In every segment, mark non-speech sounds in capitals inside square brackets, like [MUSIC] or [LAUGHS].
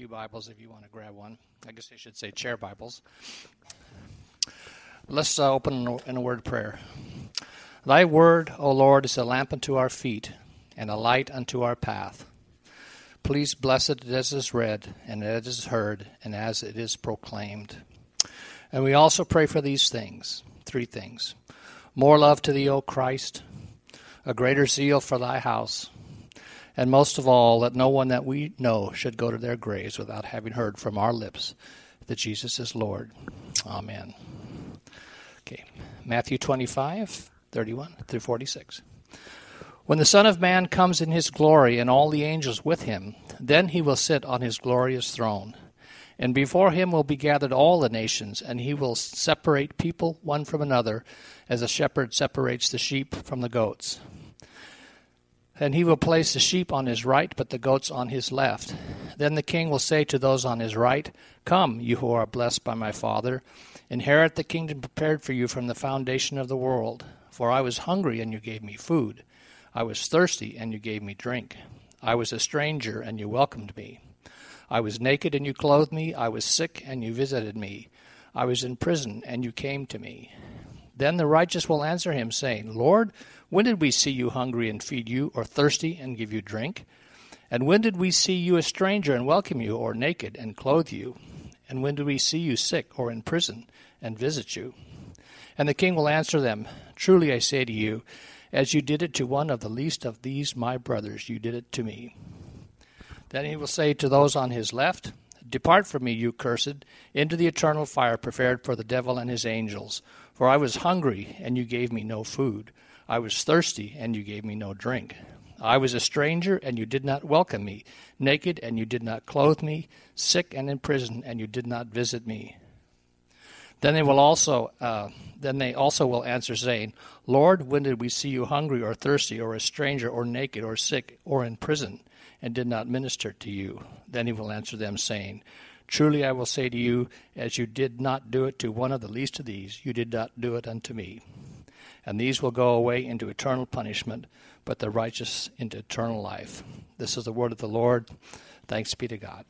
Pew Bibles if you want to grab one. I guess I should say chair Bibles. Let's uh, open in a word of prayer. Thy word, O Lord, is a lamp unto our feet and a light unto our path. Please bless it as it is read and as it is heard and as it is proclaimed. And we also pray for these things three things more love to thee, O Christ, a greater zeal for thy house and most of all, that no one that we know should go to their graves without having heard from our lips that Jesus is Lord. Amen. Okay, Matthew 25, 31 through 46. When the Son of Man comes in his glory and all the angels with him, then he will sit on his glorious throne. And before him will be gathered all the nations, and he will separate people one from another, as a shepherd separates the sheep from the goats. And he will place the sheep on his right, but the goats on his left. Then the king will say to those on his right, Come, you who are blessed by my Father, inherit the kingdom prepared for you from the foundation of the world. For I was hungry, and you gave me food. I was thirsty, and you gave me drink. I was a stranger, and you welcomed me. I was naked, and you clothed me. I was sick, and you visited me. I was in prison, and you came to me. Then the righteous will answer him, saying, Lord, when did we see you hungry and feed you, or thirsty and give you drink? And when did we see you a stranger and welcome you, or naked and clothe you? And when did we see you sick or in prison and visit you? And the king will answer them, Truly I say to you, as you did it to one of the least of these my brothers, you did it to me. Then he will say to those on his left, Depart from me, you cursed, into the eternal fire prepared for the devil and his angels. For I was hungry, and you gave me no food. I was thirsty, and you gave me no drink. I was a stranger, and you did not welcome me, naked, and you did not clothe me, sick and in prison, and you did not visit me. Then they will also, uh, then they also will answer, saying, Lord, when did we see you hungry or thirsty, or a stranger, or naked, or sick, or in prison, and did not minister to you? Then he will answer them, saying, Truly I will say to you, as you did not do it to one of the least of these, you did not do it unto me and these will go away into eternal punishment, but the righteous into eternal life. This is the word of the Lord. Thanks be to God.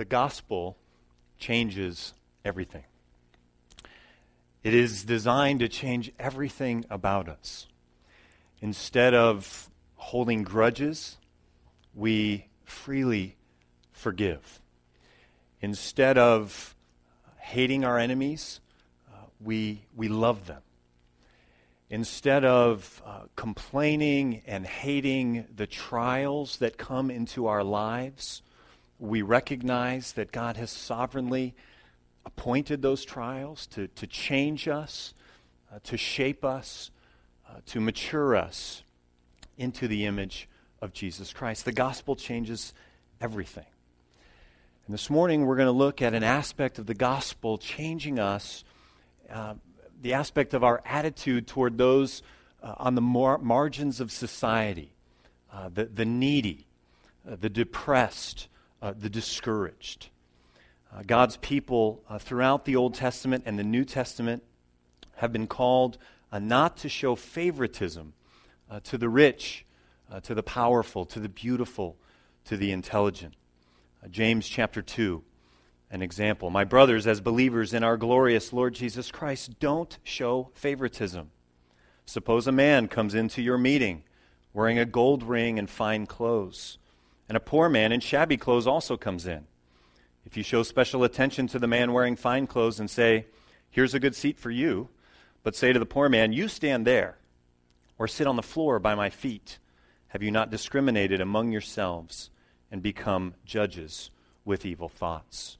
The gospel changes everything. It is designed to change everything about us. Instead of holding grudges, we freely forgive. Instead of hating our enemies, uh, we, we love them. Instead of uh, complaining and hating the trials that come into our lives, we recognize that God has sovereignly appointed those trials to, to change us, uh, to shape us, uh, to mature us into the image of Jesus Christ. The gospel changes everything. And this morning we're going to look at an aspect of the gospel changing us, uh, the aspect of our attitude toward those uh, on the mar- margins of society, uh, the, the needy, uh, the depressed, uh, the discouraged. Uh, God's people uh, throughout the Old Testament and the New Testament have been called uh, not to show favoritism uh, to the rich, uh, to the powerful, to the beautiful, to the intelligent. James chapter 2, an example. My brothers, as believers in our glorious Lord Jesus Christ, don't show favoritism. Suppose a man comes into your meeting wearing a gold ring and fine clothes and a poor man in shabby clothes also comes in. If you show special attention to the man wearing fine clothes and say, Here's a good seat for you, but say to the poor man, You stand there, or sit on the floor by my feet, have you not discriminated among yourselves and become judges with evil thoughts?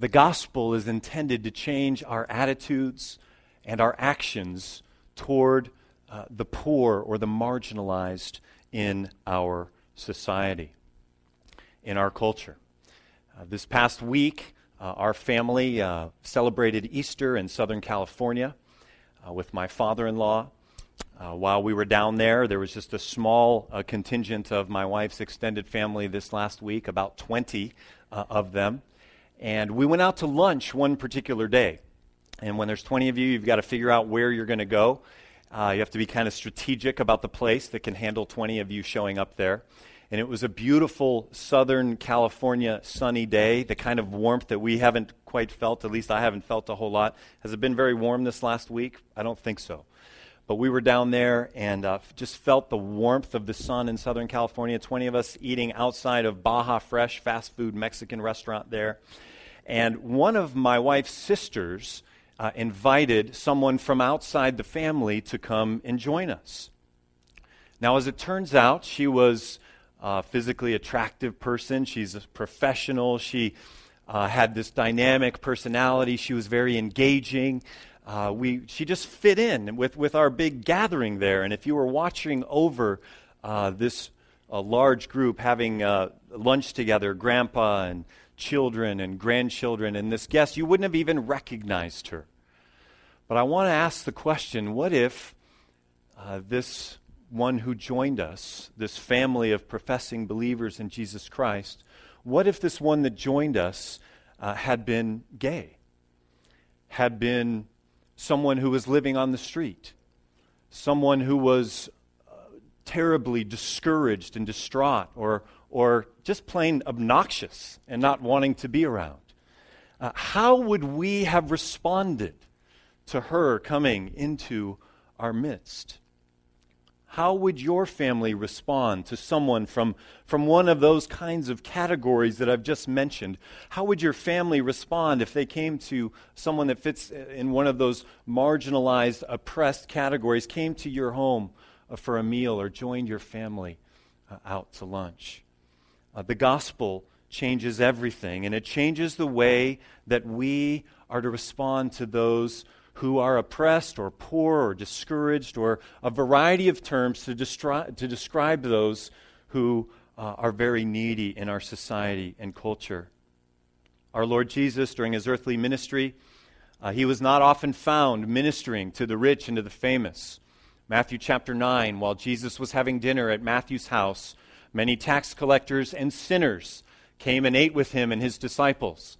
The gospel is intended to change our attitudes and our actions toward uh, the poor or the marginalized in our society, in our culture. Uh, this past week, uh, our family uh, celebrated Easter in Southern California. uh, with my father in law. Uh, while we were down there, there was just a small uh, contingent of my wife's extended family this last week, about 20 uh, of them. And we went out to lunch one particular day. And when there's 20 of you, you've got to figure out where you're going to go. Uh, you have to be kind of strategic about the place that can handle 20 of you showing up there. And it was a beautiful Southern California sunny day, the kind of warmth that we haven't quite felt, at least I haven't felt a whole lot. Has it been very warm this last week? I don't think so. But we were down there and uh, just felt the warmth of the sun in Southern California. 20 of us eating outside of Baja Fresh, fast food Mexican restaurant there. And one of my wife's sisters uh, invited someone from outside the family to come and join us. Now, as it turns out, she was a physically attractive person. She's a professional. She uh, had this dynamic personality. She was very engaging. Uh, we, she just fit in with, with our big gathering there. And if you were watching over uh, this large group having uh, lunch together, grandpa and children and grandchildren and this guest, you wouldn't have even recognized her. But I want to ask the question what if uh, this one who joined us, this family of professing believers in Jesus Christ, what if this one that joined us uh, had been gay, had been someone who was living on the street, someone who was uh, terribly discouraged and distraught, or, or just plain obnoxious and not wanting to be around? Uh, how would we have responded to her coming into our midst? How would your family respond to someone from, from one of those kinds of categories that I've just mentioned? How would your family respond if they came to someone that fits in one of those marginalized, oppressed categories, came to your home uh, for a meal or joined your family uh, out to lunch? Uh, the gospel changes everything, and it changes the way that we are to respond to those who are oppressed or poor or discouraged, or a variety of terms to, destri- to describe those who uh, are very needy in our society and culture. Our Lord Jesus, during his earthly ministry, uh, he was not often found ministering to the rich and to the famous. Matthew chapter 9, while Jesus was having dinner at Matthew's house, many tax collectors and sinners came and ate with him and his disciples.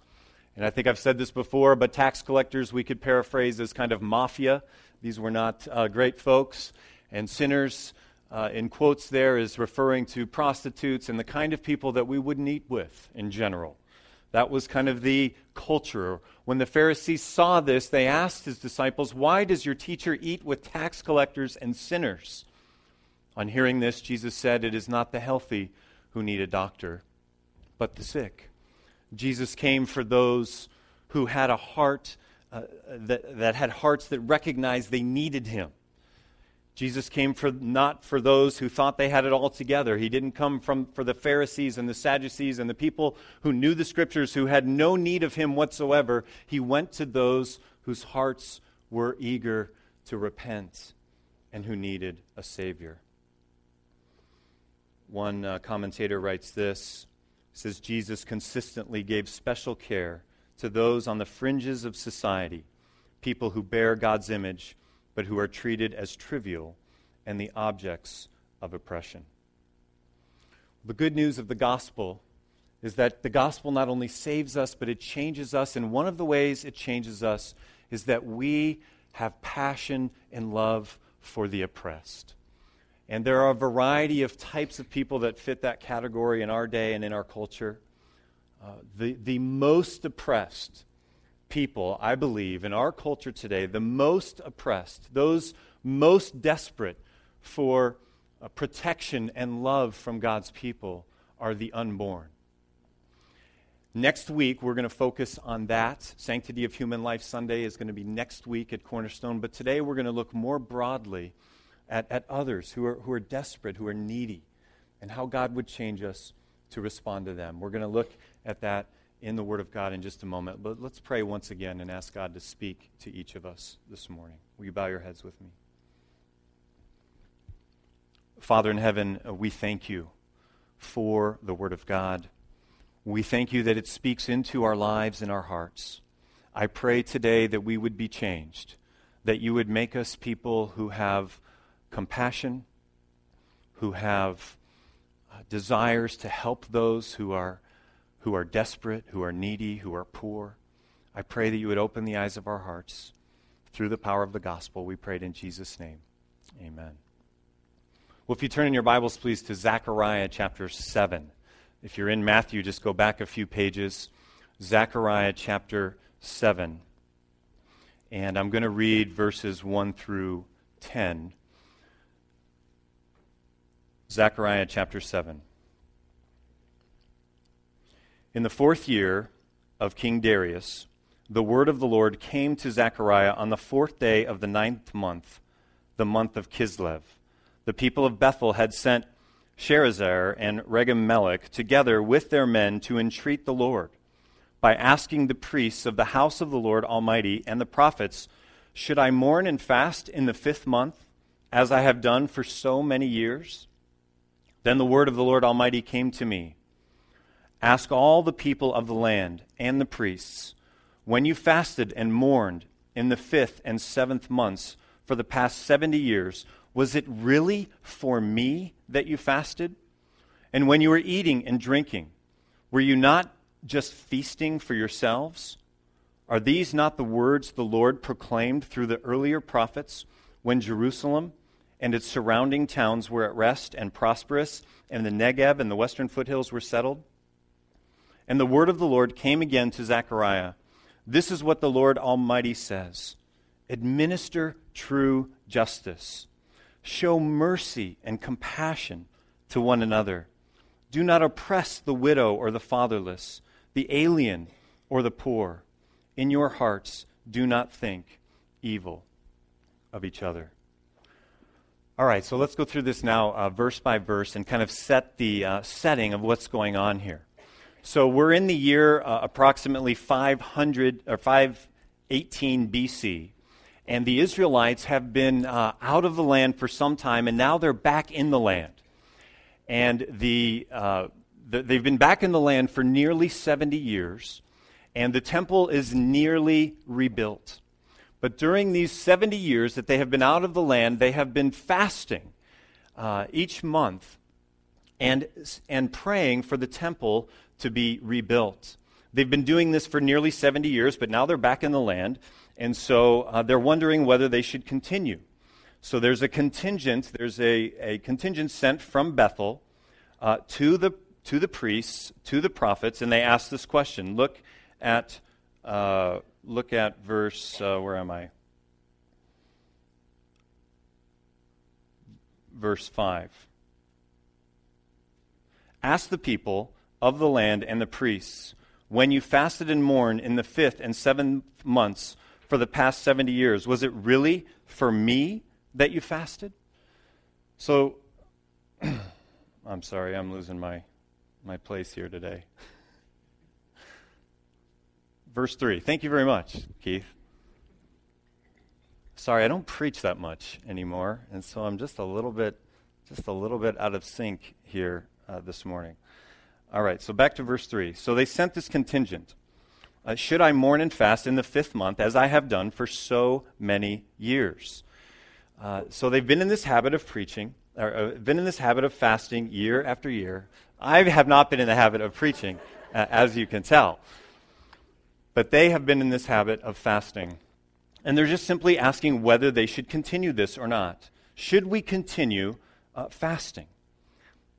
And I think I've said this before, but tax collectors we could paraphrase as kind of mafia. These were not uh, great folks. And sinners, uh, in quotes, there is referring to prostitutes and the kind of people that we wouldn't eat with in general. That was kind of the culture. When the Pharisees saw this, they asked his disciples, Why does your teacher eat with tax collectors and sinners? On hearing this, Jesus said, It is not the healthy who need a doctor, but the sick. Jesus came for those who had a heart uh, that, that had hearts that recognized they needed him. Jesus came for not for those who thought they had it all together. He didn't come from for the Pharisees and the Sadducees and the people who knew the scriptures who had no need of him whatsoever. He went to those whose hearts were eager to repent and who needed a savior. One uh, commentator writes this says Jesus consistently gave special care to those on the fringes of society, people who bear God's image, but who are treated as trivial and the objects of oppression. The good news of the gospel is that the gospel not only saves us, but it changes us. And one of the ways it changes us is that we have passion and love for the oppressed. And there are a variety of types of people that fit that category in our day and in our culture. Uh, the, the most oppressed people, I believe, in our culture today, the most oppressed, those most desperate for uh, protection and love from God's people, are the unborn. Next week, we're going to focus on that. Sanctity of Human Life Sunday is going to be next week at Cornerstone. But today, we're going to look more broadly at, at others who are, who are desperate, who are needy, and how God would change us to respond to them. We're going to look at that in the Word of God in just a moment. But let's pray once again and ask God to speak to each of us this morning. Will you bow your heads with me? Father in heaven, uh, we thank you for the Word of God. We thank you that it speaks into our lives and our hearts. I pray today that we would be changed that you would make us people who have compassion, who have uh, desires to help those who are, who are desperate, who are needy, who are poor. I pray that you would open the eyes of our hearts through the power of the gospel. We prayed in Jesus' name. Amen. Well, if you turn in your Bibles, please, to Zechariah chapter 7. If you're in Matthew, just go back a few pages. Zechariah chapter 7. And I'm going to read verses 1 through 10. Zechariah chapter 7. In the fourth year of King Darius, the word of the Lord came to Zechariah on the fourth day of the ninth month, the month of Kislev. The people of Bethel had sent Sharezer and Regem together with their men to entreat the Lord by asking the priests of the house of the Lord Almighty and the prophets, Should I mourn and fast in the fifth month, as I have done for so many years? Then the word of the Lord Almighty came to me Ask all the people of the land and the priests, when you fasted and mourned in the fifth and seventh months for the past seventy years, was it really for me that you fasted? And when you were eating and drinking, were you not just feasting for yourselves? Are these not the words the Lord proclaimed through the earlier prophets when Jerusalem and its surrounding towns were at rest and prosperous, and the Negeb and the western foothills were settled? And the word of the Lord came again to Zechariah. This is what the Lord Almighty says Administer true justice, show mercy and compassion to one another. Do not oppress the widow or the fatherless the alien, or the poor. In your hearts, do not think evil of each other. All right, so let's go through this now, uh, verse by verse, and kind of set the uh, setting of what's going on here. So we're in the year uh, approximately 500 or 518 BC, and the Israelites have been uh, out of the land for some time, and now they're back in the land. And the uh, they've been back in the land for nearly 70 years, and the temple is nearly rebuilt. But during these 70 years that they have been out of the land, they have been fasting uh, each month and, and praying for the temple to be rebuilt. They've been doing this for nearly 70 years, but now they're back in the land, and so uh, they're wondering whether they should continue. So there's a contingent, there's a, a contingent sent from Bethel uh, to the to the priests, to the prophets, and they ask this question. Look at, uh, look at verse, uh, where am I? Verse 5. Ask the people of the land and the priests, when you fasted and mourned in the fifth and seventh months for the past 70 years, was it really for me that you fasted? So, [CLEARS THROAT] I'm sorry, I'm losing my my place here today. [LAUGHS] Verse 3. Thank you very much, Keith. Sorry, I don't preach that much anymore, and so I'm just a little bit just a little bit out of sync here uh, this morning. All right, so back to verse 3. So they sent this contingent. Uh, should I mourn and fast in the fifth month, as I have done for so many years? Uh, so they've been in this habit of preaching, or uh, been in this habit of fasting year after year. I have not been in the habit of preaching, uh, as you can tell. But they have been in this habit of fasting. And they're just simply asking whether they should continue this or not. Should we continue uh, fasting?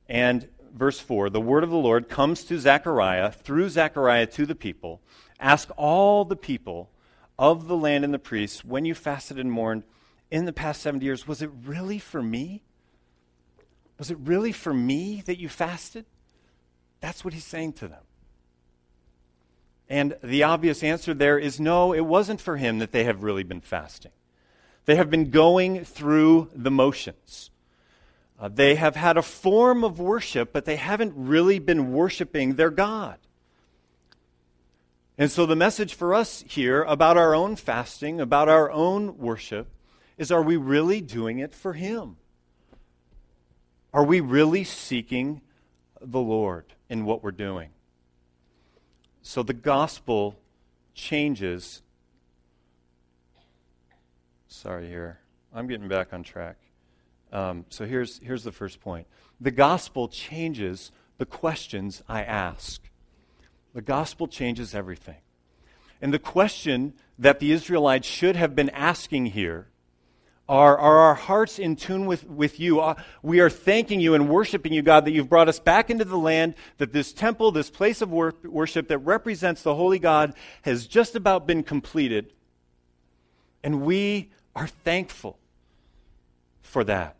And verse 4 the word of the Lord comes to Zechariah, through Zechariah to the people. Ask all the people of the land and the priests, when you fasted and mourned in the past 70 years, was it really for me? Was it really for me that you fasted? That's what he's saying to them. And the obvious answer there is no, it wasn't for him that they have really been fasting. They have been going through the motions. Uh, they have had a form of worship, but they haven't really been worshiping their God. And so the message for us here about our own fasting, about our own worship, is are we really doing it for Him? Are we really seeking the Lord in what we're doing. So the gospel changes. Sorry here. I'm getting back on track. Um, so here's, here's the first point the gospel changes the questions I ask. The gospel changes everything. And the question that the Israelites should have been asking here are, are our hearts in tune with, with you? Uh, we are thanking you and worshiping you, God, that you've brought us back into the land, that this temple, this place of wor- worship that represents the holy God, has just about been completed. And we are thankful for that.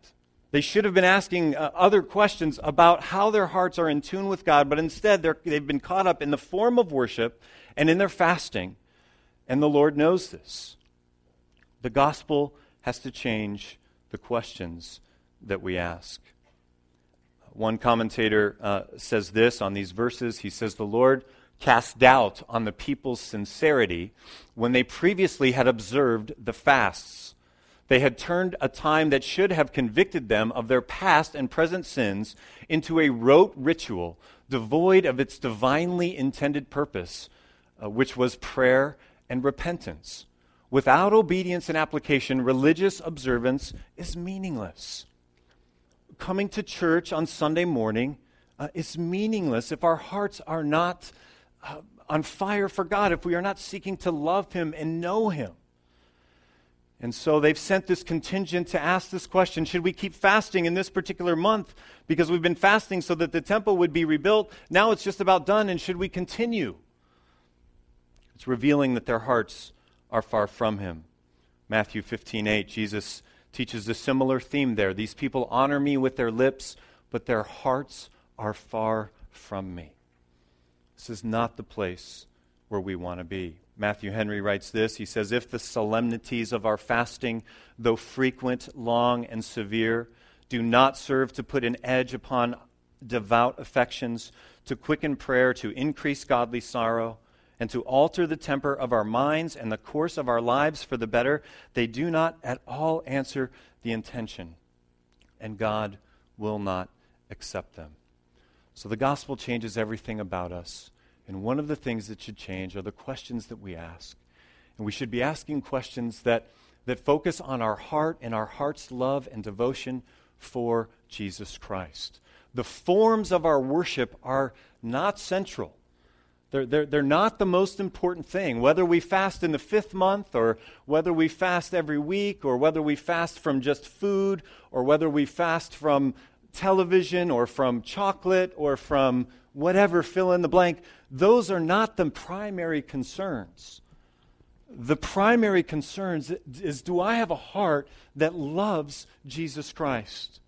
They should have been asking uh, other questions about how their hearts are in tune with God, but instead they've been caught up in the form of worship and in their fasting. And the Lord knows this. The gospel has to change the questions that we ask. One commentator uh, says this on these verses. He says, The Lord cast doubt on the people's sincerity when they previously had observed the fasts. They had turned a time that should have convicted them of their past and present sins into a rote ritual devoid of its divinely intended purpose, uh, which was prayer and repentance. Without obedience and application, religious observance is meaningless. Coming to church on Sunday morning uh, is meaningless if our hearts are not uh, on fire for God, if we are not seeking to love Him and know Him. And so they've sent this contingent to ask this question Should we keep fasting in this particular month? Because we've been fasting so that the temple would be rebuilt. Now it's just about done, and should we continue? It's revealing that their hearts are far from him. Matthew 15 8, Jesus teaches a similar theme there. These people honor me with their lips, but their hearts are far from me. This is not the place where we want to be. Matthew Henry writes this. He says, If the solemnities of our fasting, though frequent, long, and severe, do not serve to put an edge upon devout affections, to quicken prayer, to increase godly sorrow, and to alter the temper of our minds and the course of our lives for the better, they do not at all answer the intention, and God will not accept them. So the gospel changes everything about us. And one of the things that should change are the questions that we ask. And we should be asking questions that, that focus on our heart and our heart's love and devotion for Jesus Christ. The forms of our worship are not central. They're, they're, they're not the most important thing. Whether we fast in the fifth month, or whether we fast every week, or whether we fast from just food, or whether we fast from television, or from chocolate, or from whatever, fill in the blank, those are not the primary concerns. The primary concerns is do I have a heart that loves Jesus Christ?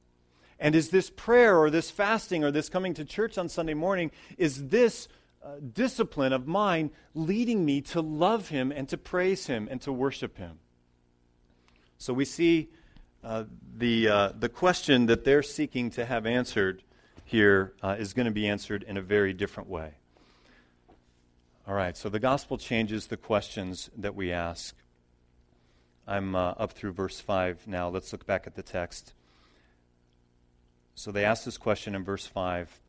And is this prayer or this fasting or this coming to church on Sunday morning, is this uh, discipline of mine leading me to love him and to praise him and to worship him. So we see uh, the, uh, the question that they're seeking to have answered here uh, is going to be answered in a very different way. All right, so the gospel changes the questions that we ask. I'm uh, up through verse 5 now. Let's look back at the text. So they ask this question in verse 5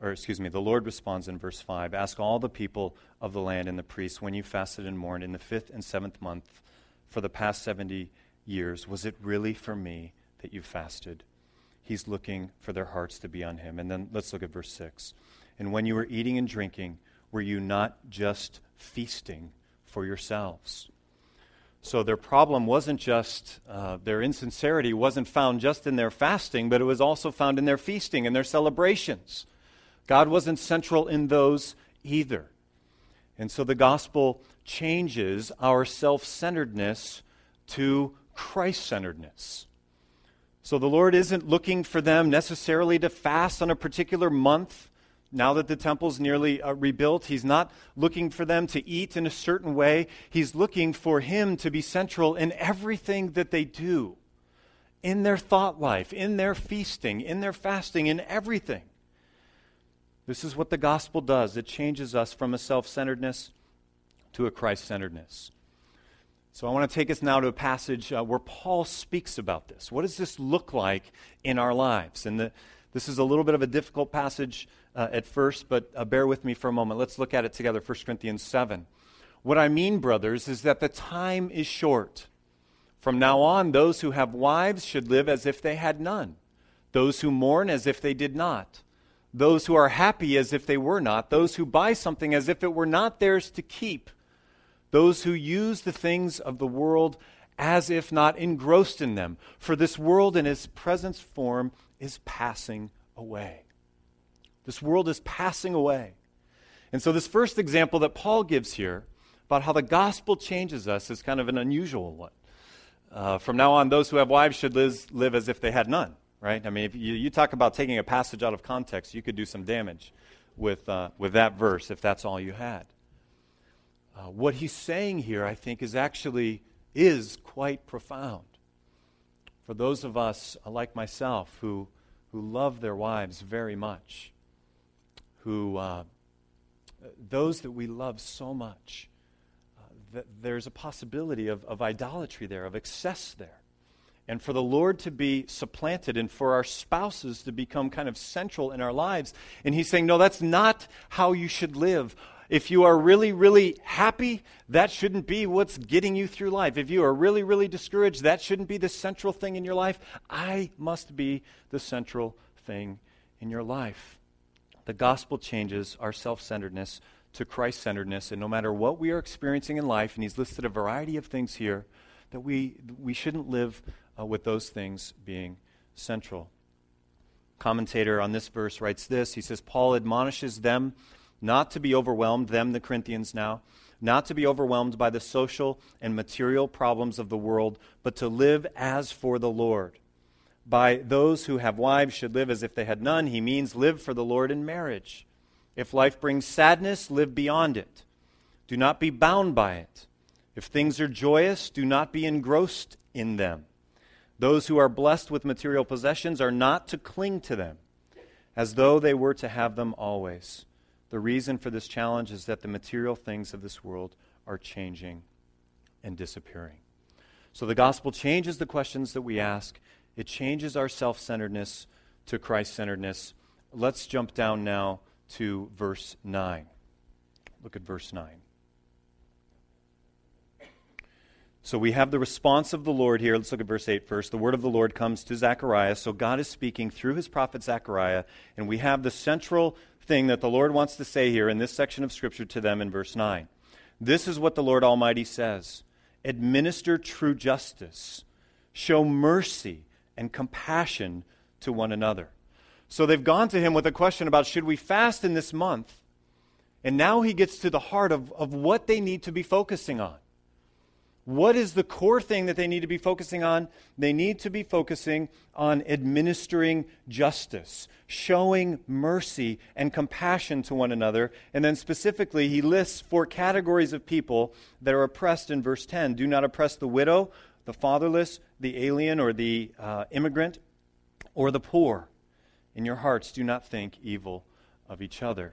or excuse me, the Lord responds in verse 5 Ask all the people of the land and the priests when you fasted and mourned in the fifth and seventh month for the past 70 years, was it really for me that you fasted? He's looking for their hearts to be on him. And then let's look at verse 6. And when you were eating and drinking, were you not just feasting for yourselves? So their problem wasn't just, uh, their insincerity wasn't found just in their fasting, but it was also found in their feasting and their celebrations. God wasn't central in those either. And so the gospel changes our self centeredness to Christ centeredness. So the Lord isn't looking for them necessarily to fast on a particular month. Now that the temple's nearly uh, rebuilt, He's not looking for them to eat in a certain way. He's looking for Him to be central in everything that they do, in their thought life, in their feasting, in their fasting, in everything. This is what the gospel does it changes us from a self centeredness to a Christ centeredness. So I want to take us now to a passage uh, where Paul speaks about this. What does this look like in our lives? And the, this is a little bit of a difficult passage uh, at first, but uh, bear with me for a moment. Let's look at it together 1 Corinthians 7. What I mean, brothers, is that the time is short. From now on, those who have wives should live as if they had none, those who mourn as if they did not, those who are happy as if they were not, those who buy something as if it were not theirs to keep, those who use the things of the world as if not engrossed in them. For this world in its present form is passing away. This world is passing away. And so, this first example that Paul gives here about how the gospel changes us is kind of an unusual one. Uh, from now on, those who have wives should live, live as if they had none, right? I mean, if you, you, talk about taking a passage out of context, you could do some damage with, uh, with that verse if that's all you had. Uh, what he's saying here, I think, is actually is quite profound. For those of us uh, like myself who, who love their wives very much, who, uh, those that we love so much, that there's a possibility of, of idolatry there, of excess there. And for the Lord to be supplanted and for our spouses to become kind of central in our lives. And He's saying, no, that's not how you should live. If you are really, really happy, that shouldn't be what's getting you through life. If you are really, really discouraged, that shouldn't be the central thing in your life. I must be the central thing in your life. The gospel changes our self centeredness to Christ centeredness. And no matter what we are experiencing in life, and he's listed a variety of things here, that we, we shouldn't live uh, with those things being central. Commentator on this verse writes this He says, Paul admonishes them not to be overwhelmed, them, the Corinthians now, not to be overwhelmed by the social and material problems of the world, but to live as for the Lord. By those who have wives should live as if they had none, he means live for the Lord in marriage. If life brings sadness, live beyond it. Do not be bound by it. If things are joyous, do not be engrossed in them. Those who are blessed with material possessions are not to cling to them, as though they were to have them always. The reason for this challenge is that the material things of this world are changing and disappearing. So the gospel changes the questions that we ask, it changes our self centeredness to Christ centeredness. Let's jump down now to verse 9. Look at verse 9. So we have the response of the Lord here. Let's look at verse 8 first. The word of the Lord comes to Zechariah. So God is speaking through his prophet Zechariah, and we have the central thing that the Lord wants to say here in this section of Scripture to them in verse 9. This is what the Lord Almighty says Administer true justice, show mercy and compassion to one another so they've gone to him with a question about should we fast in this month? And now he gets to the heart of, of what they need to be focusing on. What is the core thing that they need to be focusing on? They need to be focusing on administering justice, showing mercy and compassion to one another. And then specifically, he lists four categories of people that are oppressed in verse 10 do not oppress the widow, the fatherless, the alien or the uh, immigrant, or the poor. In your hearts, do not think evil of each other.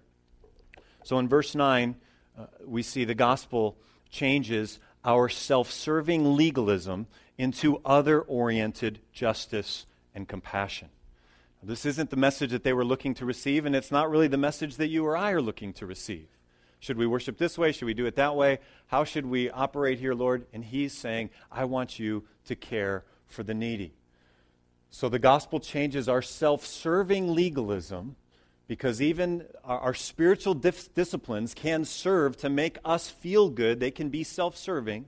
So in verse 9, uh, we see the gospel changes our self serving legalism into other oriented justice and compassion. This isn't the message that they were looking to receive, and it's not really the message that you or I are looking to receive. Should we worship this way? Should we do it that way? How should we operate here, Lord? And He's saying, I want you to care for the needy. So the gospel changes our self serving legalism because even our, our spiritual dif- disciplines can serve to make us feel good, they can be self serving.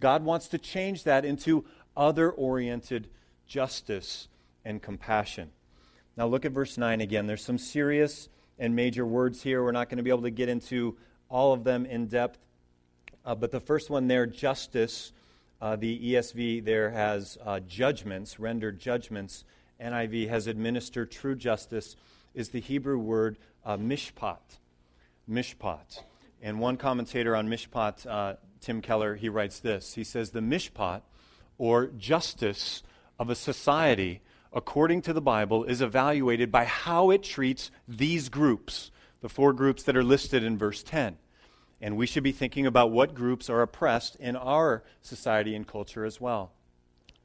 God wants to change that into other oriented justice and compassion. Now, look at verse 9 again. There's some serious and major words here. We're not going to be able to get into all of them in depth. Uh, but the first one there, justice, uh, the ESV there has uh, judgments, rendered judgments. NIV has administered true justice, is the Hebrew word uh, mishpat. Mishpat. And one commentator on mishpat, uh, Tim Keller, he writes this. He says, The mishpat, or justice of a society, according to the Bible, is evaluated by how it treats these groups, the four groups that are listed in verse 10. And we should be thinking about what groups are oppressed in our society and culture as well.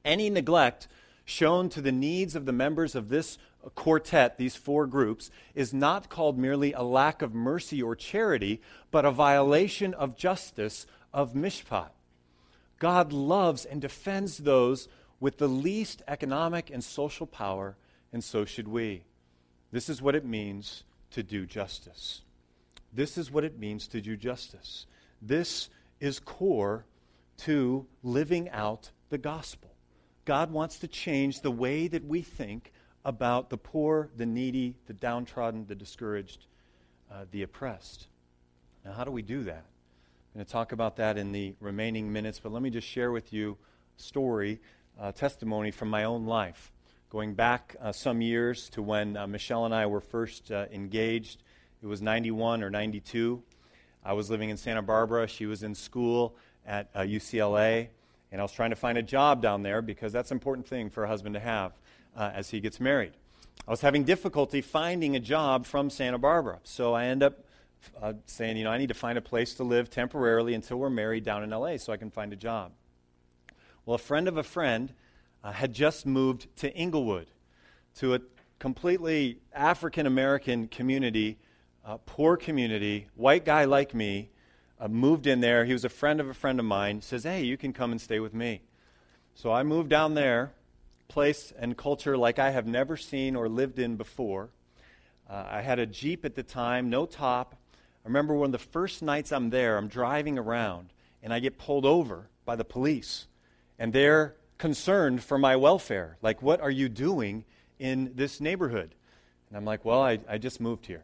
Any neglect shown to the needs of the members of this quartet, these four groups, is not called merely a lack of mercy or charity, but a violation of justice, of mishpat. God loves and defends those with the least economic and social power, and so should we. This is what it means to do justice. This is what it means to do justice. This is core to living out the gospel. God wants to change the way that we think about the poor, the needy, the downtrodden, the discouraged, uh, the oppressed. Now, how do we do that? I'm going to talk about that in the remaining minutes, but let me just share with you a story, uh, testimony from my own life. Going back uh, some years to when uh, Michelle and I were first uh, engaged, it was 91 or 92. I was living in Santa Barbara. She was in school at UCLA. Uh, and I was trying to find a job down there because that's an important thing for a husband to have uh, as he gets married. I was having difficulty finding a job from Santa Barbara. So I end up uh, saying, you know, I need to find a place to live temporarily until we're married down in LA so I can find a job. Well, a friend of a friend uh, had just moved to Inglewood, to a completely African American community, uh, poor community, white guy like me, uh, moved in there. He was a friend of a friend of mine. Says, "Hey, you can come and stay with me." So I moved down there, place and culture like I have never seen or lived in before. Uh, I had a Jeep at the time, no top. I remember one of the first nights I'm there, I'm driving around, and I get pulled over by the police. And they're concerned for my welfare. Like, what are you doing in this neighborhood? And I'm like, well, I, I just moved here.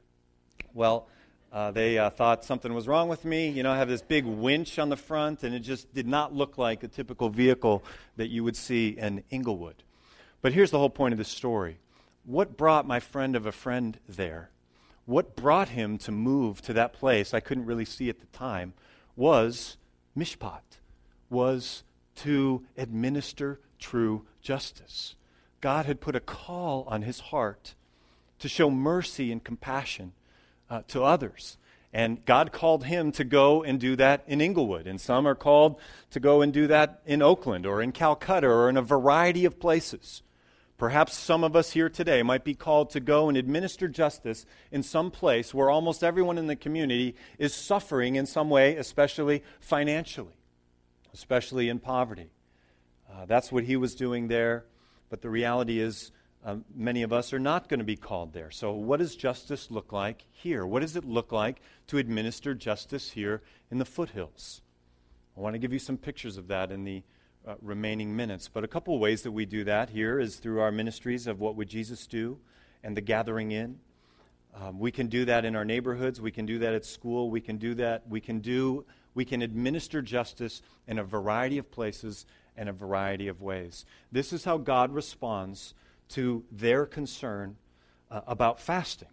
Well, uh, they uh, thought something was wrong with me. You know, I have this big winch on the front, and it just did not look like a typical vehicle that you would see in Inglewood. But here's the whole point of the story what brought my friend of a friend there? What brought him to move to that place I couldn't really see at the time was mishpat, was to administer true justice. God had put a call on his heart to show mercy and compassion uh, to others. And God called him to go and do that in Inglewood. And some are called to go and do that in Oakland or in Calcutta or in a variety of places. Perhaps some of us here today might be called to go and administer justice in some place where almost everyone in the community is suffering in some way, especially financially, especially in poverty. Uh, that's what he was doing there. But the reality is, um, many of us are not going to be called there. So, what does justice look like here? What does it look like to administer justice here in the foothills? I want to give you some pictures of that in the uh, remaining minutes. But a couple ways that we do that here is through our ministries of What Would Jesus Do and the gathering in. Um, we can do that in our neighborhoods. We can do that at school. We can do that. We can do. We can administer justice in a variety of places and a variety of ways. This is how God responds to their concern uh, about fasting.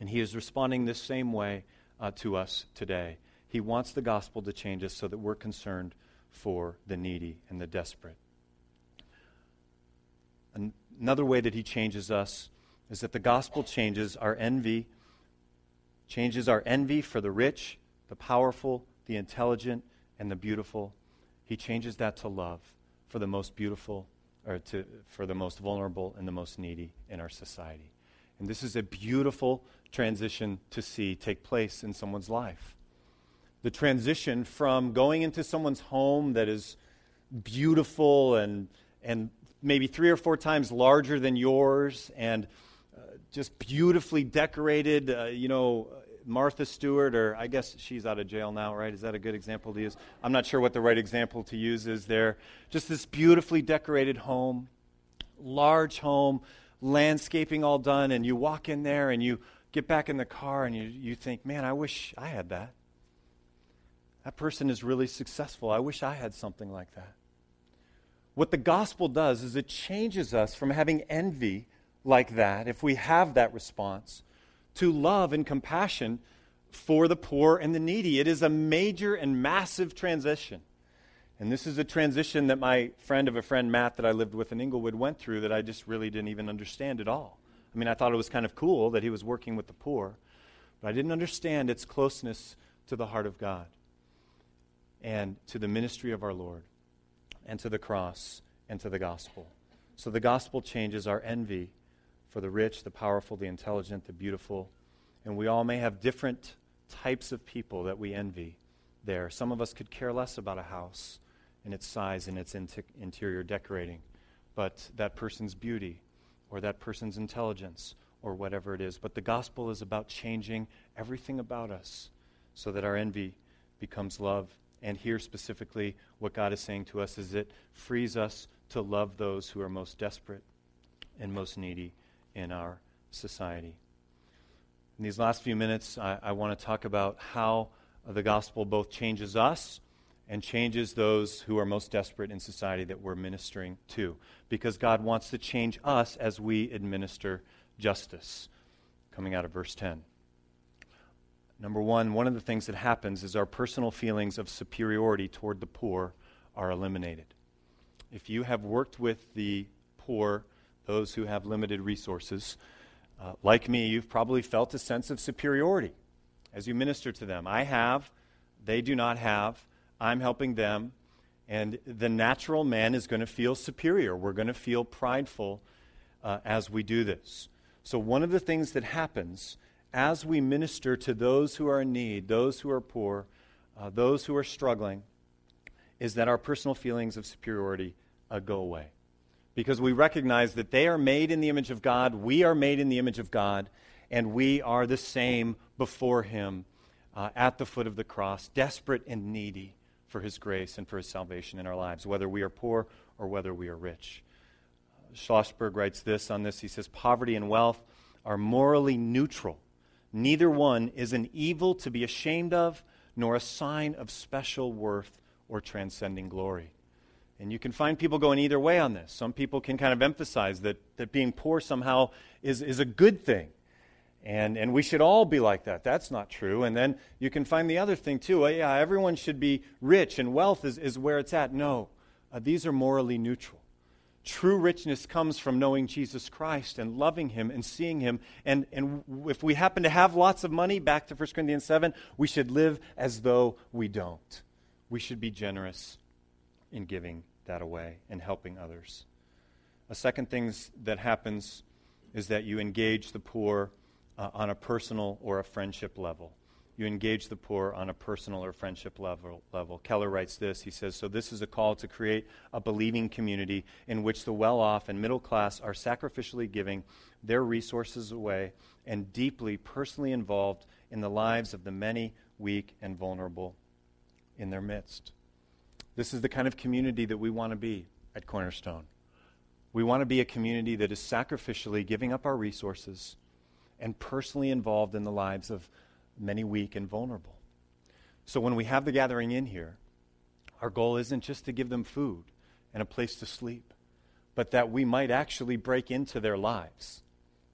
And he is responding this same way uh, to us today. He wants the gospel to change us so that we're concerned for the needy and the desperate. Another way that he changes us is that the gospel changes our envy, changes our envy for the rich, the powerful, the intelligent, and the beautiful. He changes that to love for the most beautiful or to, for the most vulnerable and the most needy in our society. And this is a beautiful transition to see take place in someone's life. The transition from going into someone's home that is beautiful and, and maybe three or four times larger than yours and uh, just beautifully decorated, uh, you know, Martha Stewart, or I guess she's out of jail now, right? Is that a good example to use? I'm not sure what the right example to use is there. Just this beautifully decorated home, large home, landscaping all done, and you walk in there and you get back in the car and you, you think, man, I wish I had that. That person is really successful. I wish I had something like that. What the gospel does is it changes us from having envy like that, if we have that response, to love and compassion for the poor and the needy. It is a major and massive transition. And this is a transition that my friend of a friend, Matt, that I lived with in Inglewood, went through that I just really didn't even understand at all. I mean, I thought it was kind of cool that he was working with the poor, but I didn't understand its closeness to the heart of God and to the ministry of our Lord and to the cross and to the gospel. So the gospel changes our envy for the rich, the powerful, the intelligent, the beautiful. And we all may have different types of people that we envy there. Some of us could care less about a house and its size and its interior decorating, but that person's beauty or that person's intelligence or whatever it is. But the gospel is about changing everything about us so that our envy becomes love. And here specifically, what God is saying to us is it frees us to love those who are most desperate and most needy in our society. In these last few minutes, I, I want to talk about how the gospel both changes us and changes those who are most desperate in society that we're ministering to. Because God wants to change us as we administer justice. Coming out of verse 10. Number one, one of the things that happens is our personal feelings of superiority toward the poor are eliminated. If you have worked with the poor, those who have limited resources, uh, like me, you've probably felt a sense of superiority as you minister to them. I have, they do not have. I'm helping them. And the natural man is going to feel superior. We're going to feel prideful uh, as we do this. So, one of the things that happens as we minister to those who are in need, those who are poor, uh, those who are struggling, is that our personal feelings of superiority uh, go away. Because we recognize that they are made in the image of God, we are made in the image of God, and we are the same before Him uh, at the foot of the cross, desperate and needy for His grace and for His salvation in our lives, whether we are poor or whether we are rich. Schlossberg writes this on this. He says, Poverty and wealth are morally neutral. Neither one is an evil to be ashamed of, nor a sign of special worth or transcending glory. And you can find people going either way on this. Some people can kind of emphasize that, that being poor somehow is, is a good thing. And, and we should all be like that. That's not true. And then you can find the other thing, too. Oh, yeah, everyone should be rich and wealth is, is where it's at. No, uh, these are morally neutral. True richness comes from knowing Jesus Christ and loving Him and seeing Him. And, and if we happen to have lots of money, back to 1 Corinthians 7, we should live as though we don't. We should be generous in giving that away and helping others. A second thing that happens is that you engage the poor uh, on a personal or a friendship level. You engage the poor on a personal or friendship level, level. Keller writes this. He says, So this is a call to create a believing community in which the well off and middle class are sacrificially giving their resources away and deeply personally involved in the lives of the many weak and vulnerable in their midst. This is the kind of community that we want to be at Cornerstone. We want to be a community that is sacrificially giving up our resources and personally involved in the lives of many weak and vulnerable. So when we have the gathering in here, our goal isn't just to give them food and a place to sleep, but that we might actually break into their lives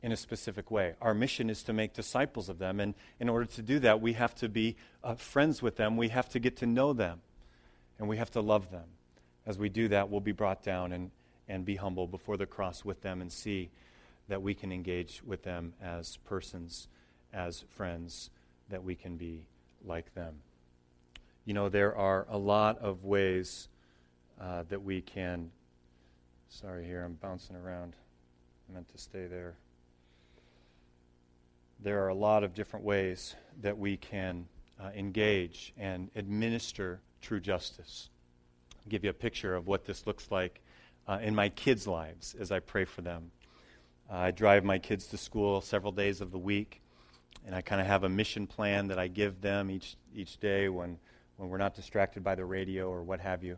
in a specific way. Our mission is to make disciples of them, and in order to do that, we have to be uh, friends with them, we have to get to know them, and we have to love them. As we do that, we'll be brought down and, and be humble before the cross with them and see that we can engage with them as persons, as friends, that we can be like them. You know, there are a lot of ways uh, that we can. Sorry, here, I'm bouncing around. I meant to stay there. There are a lot of different ways that we can uh, engage and administer true justice. I'll give you a picture of what this looks like uh, in my kids' lives as I pray for them. Uh, I drive my kids to school several days of the week, and I kind of have a mission plan that I give them each, each day when, when we're not distracted by the radio or what have you.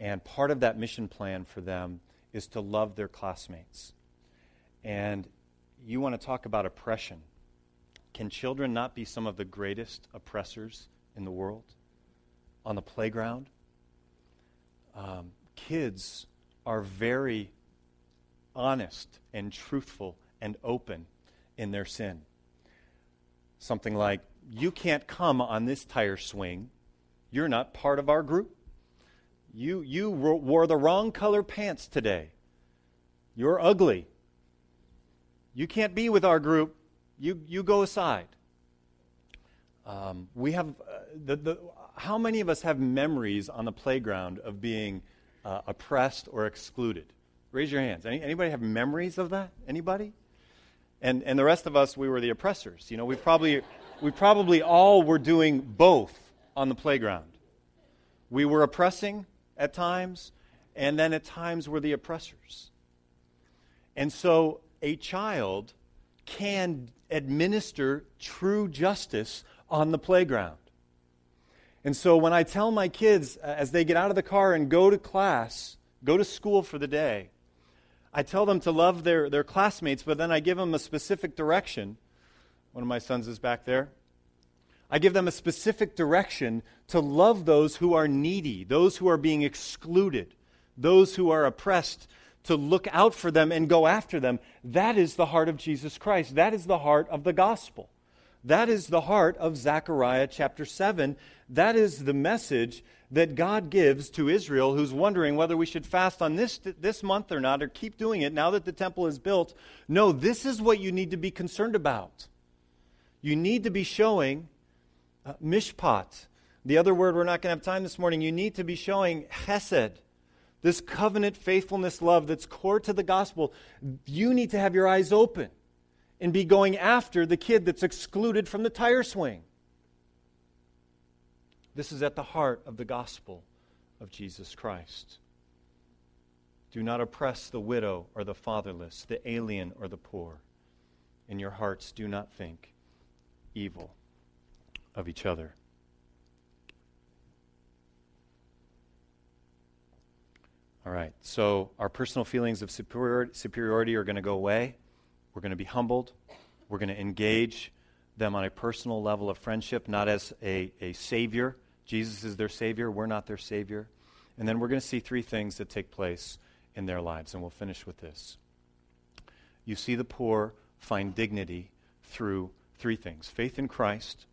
And part of that mission plan for them is to love their classmates. And you want to talk about oppression. Can children not be some of the greatest oppressors in the world? On the playground? Um, kids are very honest and truthful and open in their sin. Something like, You can't come on this tire swing. You're not part of our group. You, you wore the wrong color pants today. You're ugly. You can't be with our group. You, you go aside. Um, we have uh, the, the, how many of us have memories on the playground of being uh, oppressed or excluded? Raise your hands. Any, anybody have memories of that? Anybody? And, and the rest of us, we were the oppressors. You know, we probably, we probably all were doing both on the playground. We were oppressing at times, and then at times we're the oppressors. And so a child can administer true justice on the playground. And so when I tell my kids uh, as they get out of the car and go to class, go to school for the day, I tell them to love their, their classmates, but then I give them a specific direction. One of my sons is back there. I give them a specific direction to love those who are needy, those who are being excluded, those who are oppressed, to look out for them and go after them. That is the heart of Jesus Christ. That is the heart of the gospel. That is the heart of Zechariah chapter 7. That is the message that God gives to Israel who's wondering whether we should fast on this, this month or not or keep doing it now that the temple is built. No, this is what you need to be concerned about. You need to be showing uh, mishpat. The other word we're not going to have time this morning. You need to be showing chesed, this covenant faithfulness love that's core to the gospel. You need to have your eyes open and be going after the kid that's excluded from the tire swing. This is at the heart of the gospel of Jesus Christ. Do not oppress the widow or the fatherless, the alien or the poor. In your hearts, do not think evil of each other. All right, so our personal feelings of superiority are going to go away. We're going to be humbled. We're going to engage them on a personal level of friendship, not as a, a savior. Jesus is their savior. We're not their savior. And then we're going to see three things that take place in their lives. And we'll finish with this. You see the poor find dignity through three things faith in Christ,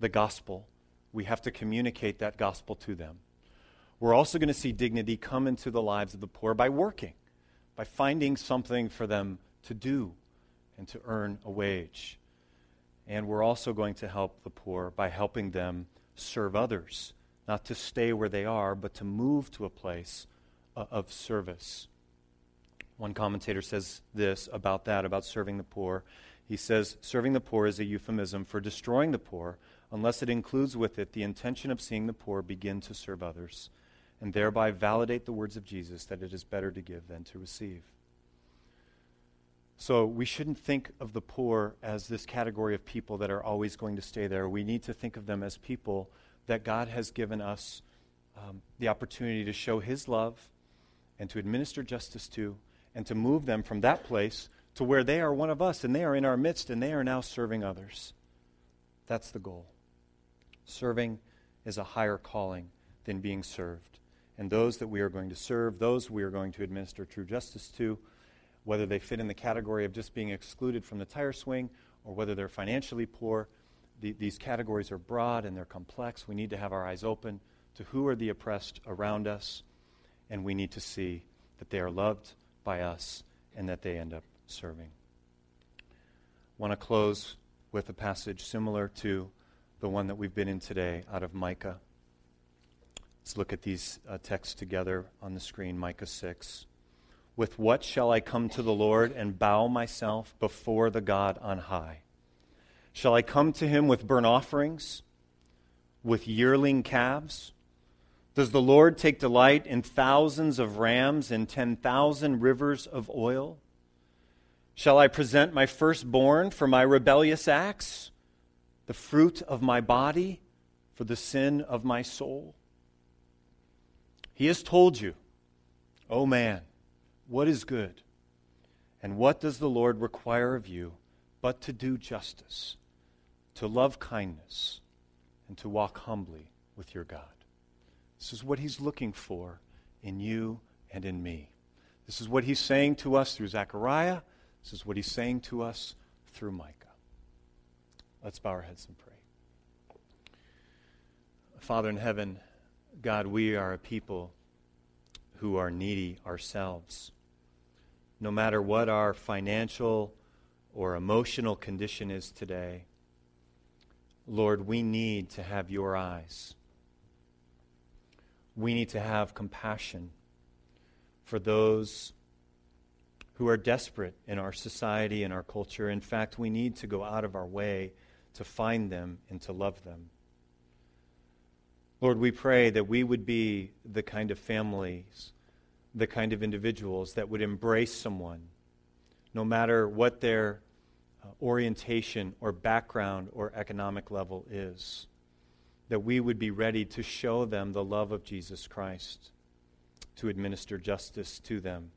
the gospel. We have to communicate that gospel to them. We're also going to see dignity come into the lives of the poor by working, by finding something for them to do and to earn a wage. And we're also going to help the poor by helping them serve others, not to stay where they are, but to move to a place uh, of service. One commentator says this about that, about serving the poor. He says, Serving the poor is a euphemism for destroying the poor unless it includes with it the intention of seeing the poor begin to serve others and thereby validate the words of Jesus that it is better to give than to receive. So we shouldn't think of the poor as this category of people that are always going to stay there. We need to think of them as people that God has given us um, the opportunity to show His love and to administer justice to and to move them from that place to where they are one of us and they are in our midst and they are now serving others. That's the goal. Serving is a higher calling than being served. And those that we are going to serve, those we are going to administer true justice to, whether they fit in the category of just being excluded from the tire swing or whether they're financially poor. The, these categories are broad and they're complex. We need to have our eyes open to who are the oppressed around us, and we need to see that they are loved by us and that they end up serving. I want to close with a passage similar to the one that we've been in today out of Micah. Let's look at these uh, texts together on the screen Micah 6. With what shall I come to the Lord and bow myself before the God on high? Shall I come to him with burnt offerings, with yearling calves? Does the Lord take delight in thousands of rams and ten thousand rivers of oil? Shall I present my firstborn for my rebellious acts, the fruit of my body for the sin of my soul? He has told you, O oh man, what is good? And what does the Lord require of you but to do justice, to love kindness, and to walk humbly with your God? This is what He's looking for in you and in me. This is what He's saying to us through Zechariah. This is what He's saying to us through Micah. Let's bow our heads and pray. Father in heaven, God, we are a people who are needy ourselves no matter what our financial or emotional condition is today, Lord, we need to have your eyes. We need to have compassion for those who are desperate in our society and our culture. In fact, we need to go out of our way to find them and to love them. Lord, we pray that we would be the kind of families, the kind of individuals that would embrace someone, no matter what their uh, orientation or background or economic level is, that we would be ready to show them the love of Jesus Christ, to administer justice to them.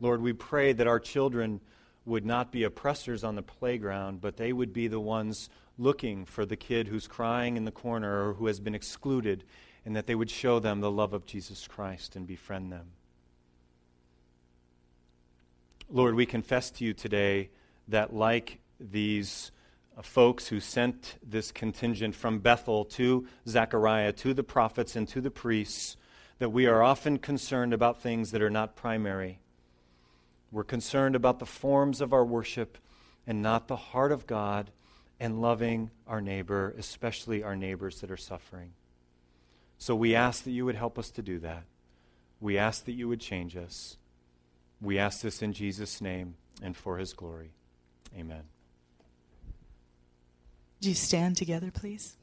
Lord, we pray that our children would not be oppressors on the playground, but they would be the ones looking for the kid who's crying in the corner or who has been excluded, and that they would show them the love of Jesus Christ and befriend them. Lord, we confess to you today that, like these uh, folks who sent this contingent from Bethel to Zechariah, to the prophets, and to the priests, that we are often concerned about things that are not primary. We're concerned about the forms of our worship and not the heart of God and loving our neighbor, especially our neighbors that are suffering. So we ask that you would help us to do that. We ask that you would change us. We ask this in Jesus' name and for his glory. Amen. Do you stand together, please?